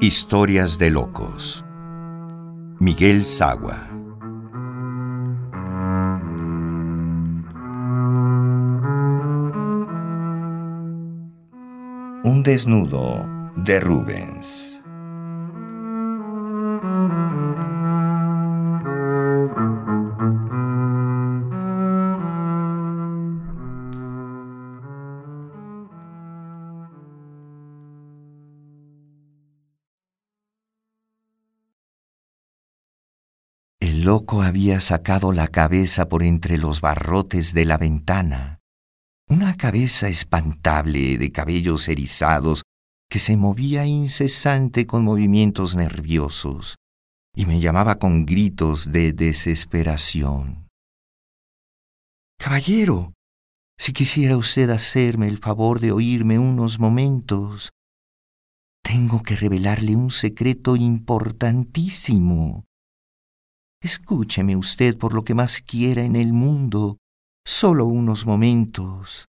Historias de locos. Miguel Sagua. Un desnudo de Rubens. Loco había sacado la cabeza por entre los barrotes de la ventana, una cabeza espantable de cabellos erizados que se movía incesante con movimientos nerviosos y me llamaba con gritos de desesperación. Caballero, si quisiera usted hacerme el favor de oírme unos momentos, tengo que revelarle un secreto importantísimo. Escúcheme usted por lo que más quiera en el mundo, solo unos momentos.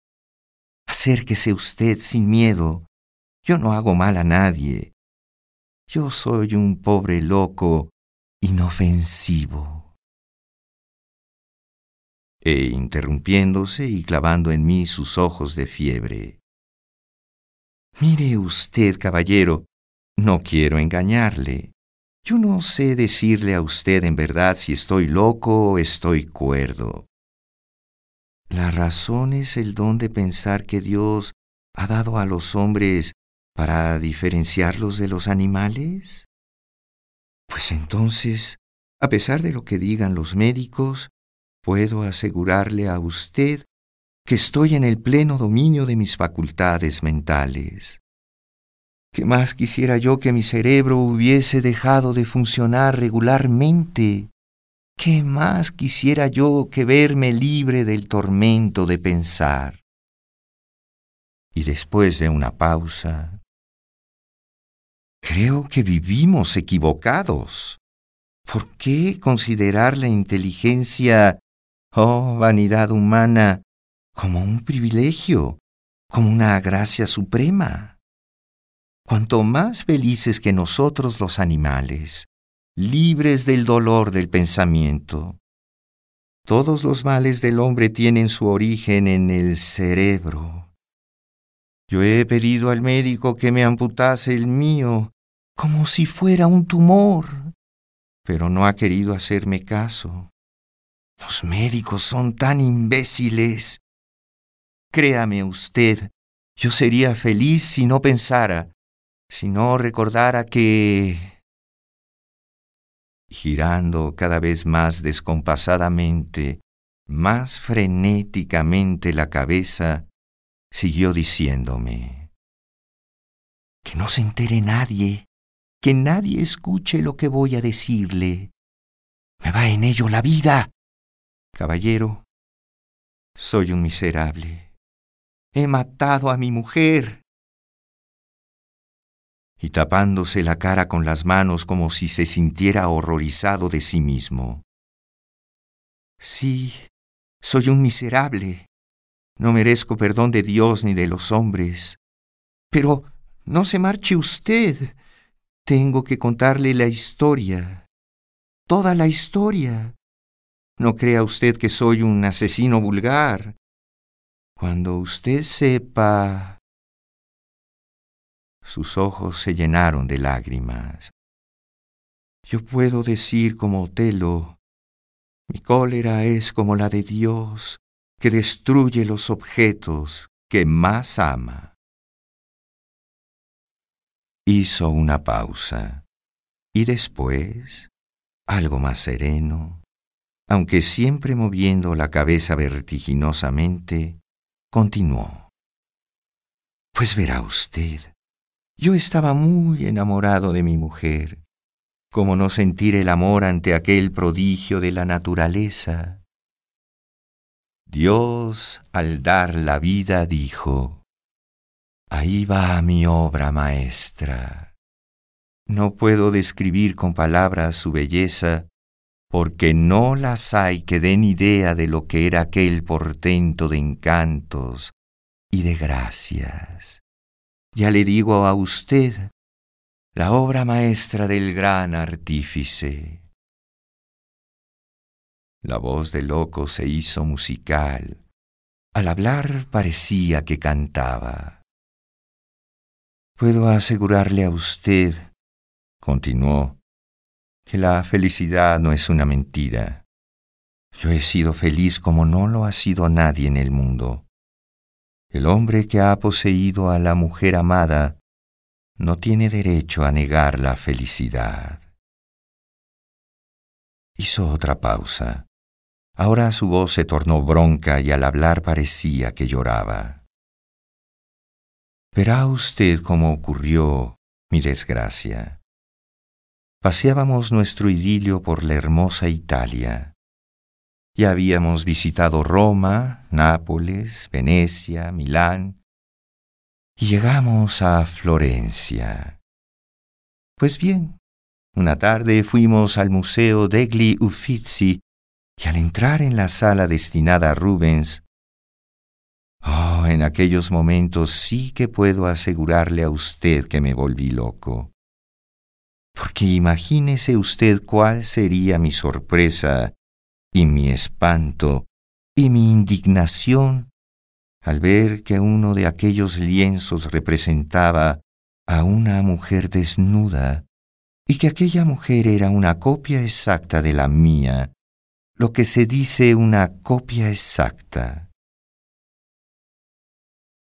Acérquese usted sin miedo. Yo no hago mal a nadie. Yo soy un pobre loco inofensivo. E interrumpiéndose y clavando en mí sus ojos de fiebre. Mire usted, caballero, no quiero engañarle. Yo no sé decirle a usted en verdad si estoy loco o estoy cuerdo. La razón es el don de pensar que Dios ha dado a los hombres para diferenciarlos de los animales. Pues entonces, a pesar de lo que digan los médicos, puedo asegurarle a usted que estoy en el pleno dominio de mis facultades mentales. ¿Qué más quisiera yo que mi cerebro hubiese dejado de funcionar regularmente? ¿Qué más quisiera yo que verme libre del tormento de pensar? Y después de una pausa, creo que vivimos equivocados. ¿Por qué considerar la inteligencia, oh vanidad humana, como un privilegio, como una gracia suprema? Cuanto más felices que nosotros los animales, libres del dolor del pensamiento. Todos los males del hombre tienen su origen en el cerebro. Yo he pedido al médico que me amputase el mío, como si fuera un tumor, pero no ha querido hacerme caso. Los médicos son tan imbéciles. Créame usted, yo sería feliz si no pensara si no recordara que... Girando cada vez más descompasadamente, más frenéticamente la cabeza, siguió diciéndome, Que no se entere nadie, que nadie escuche lo que voy a decirle. Me va en ello la vida. Caballero, soy un miserable. He matado a mi mujer y tapándose la cara con las manos como si se sintiera horrorizado de sí mismo. Sí, soy un miserable. No merezco perdón de Dios ni de los hombres. Pero no se marche usted. Tengo que contarle la historia. Toda la historia. No crea usted que soy un asesino vulgar. Cuando usted sepa sus ojos se llenaron de lágrimas. Yo puedo decir como Otelo, mi cólera es como la de Dios, que destruye los objetos que más ama. Hizo una pausa y después, algo más sereno, aunque siempre moviendo la cabeza vertiginosamente, continuó. Pues verá usted, yo estaba muy enamorado de mi mujer. ¿Cómo no sentir el amor ante aquel prodigio de la naturaleza? Dios, al dar la vida, dijo, Ahí va mi obra maestra. No puedo describir con palabras su belleza, porque no las hay que den idea de lo que era aquel portento de encantos y de gracias. Ya le digo a usted, la obra maestra del gran artífice. La voz de loco se hizo musical. Al hablar parecía que cantaba. Puedo asegurarle a usted, continuó, que la felicidad no es una mentira. Yo he sido feliz como no lo ha sido nadie en el mundo. El hombre que ha poseído a la mujer amada no tiene derecho a negar la felicidad. Hizo otra pausa. Ahora su voz se tornó bronca y al hablar parecía que lloraba. Verá usted cómo ocurrió mi desgracia. Paseábamos nuestro idilio por la hermosa Italia. Ya habíamos visitado Roma, Nápoles, Venecia, Milán, y llegamos a Florencia. Pues bien, una tarde fuimos al Museo degli Uffizi y al entrar en la sala destinada a Rubens, oh, en aquellos momentos sí que puedo asegurarle a usted que me volví loco. Porque imagínese usted cuál sería mi sorpresa y mi espanto y mi indignación al ver que uno de aquellos lienzos representaba a una mujer desnuda y que aquella mujer era una copia exacta de la mía, lo que se dice una copia exacta.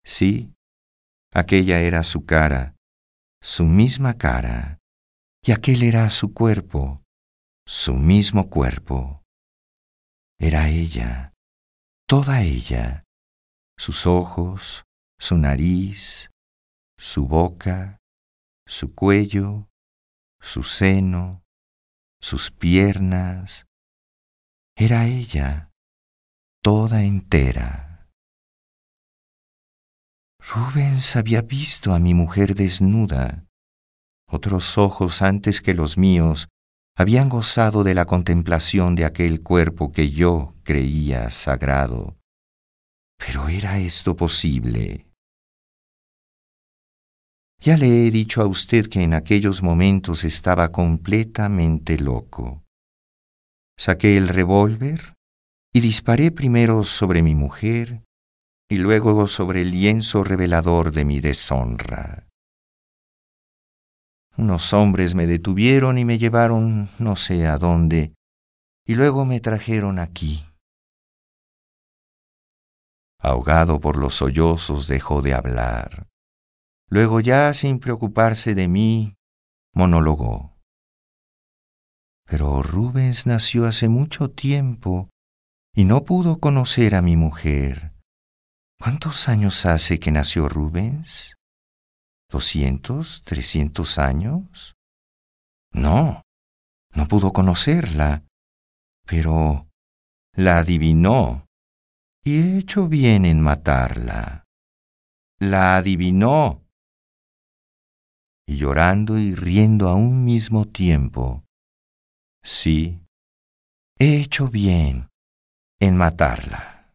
Sí, aquella era su cara, su misma cara, y aquel era su cuerpo, su mismo cuerpo. Era ella, toda ella, sus ojos, su nariz, su boca, su cuello, su seno, sus piernas, era ella, toda entera. Rubens había visto a mi mujer desnuda. Otros ojos antes que los míos habían gozado de la contemplación de aquel cuerpo que yo creía sagrado. Pero ¿era esto posible? Ya le he dicho a usted que en aquellos momentos estaba completamente loco. Saqué el revólver y disparé primero sobre mi mujer y luego sobre el lienzo revelador de mi deshonra. Unos hombres me detuvieron y me llevaron no sé a dónde, y luego me trajeron aquí. Ahogado por los sollozos dejó de hablar. Luego ya sin preocuparse de mí, monologó. Pero Rubens nació hace mucho tiempo y no pudo conocer a mi mujer. ¿Cuántos años hace que nació Rubens? ¿Doscientos? ¿Trescientos años? No, no pudo conocerla, pero la adivinó y he hecho bien en matarla. La adivinó. Y llorando y riendo a un mismo tiempo, Sí, he hecho bien en matarla.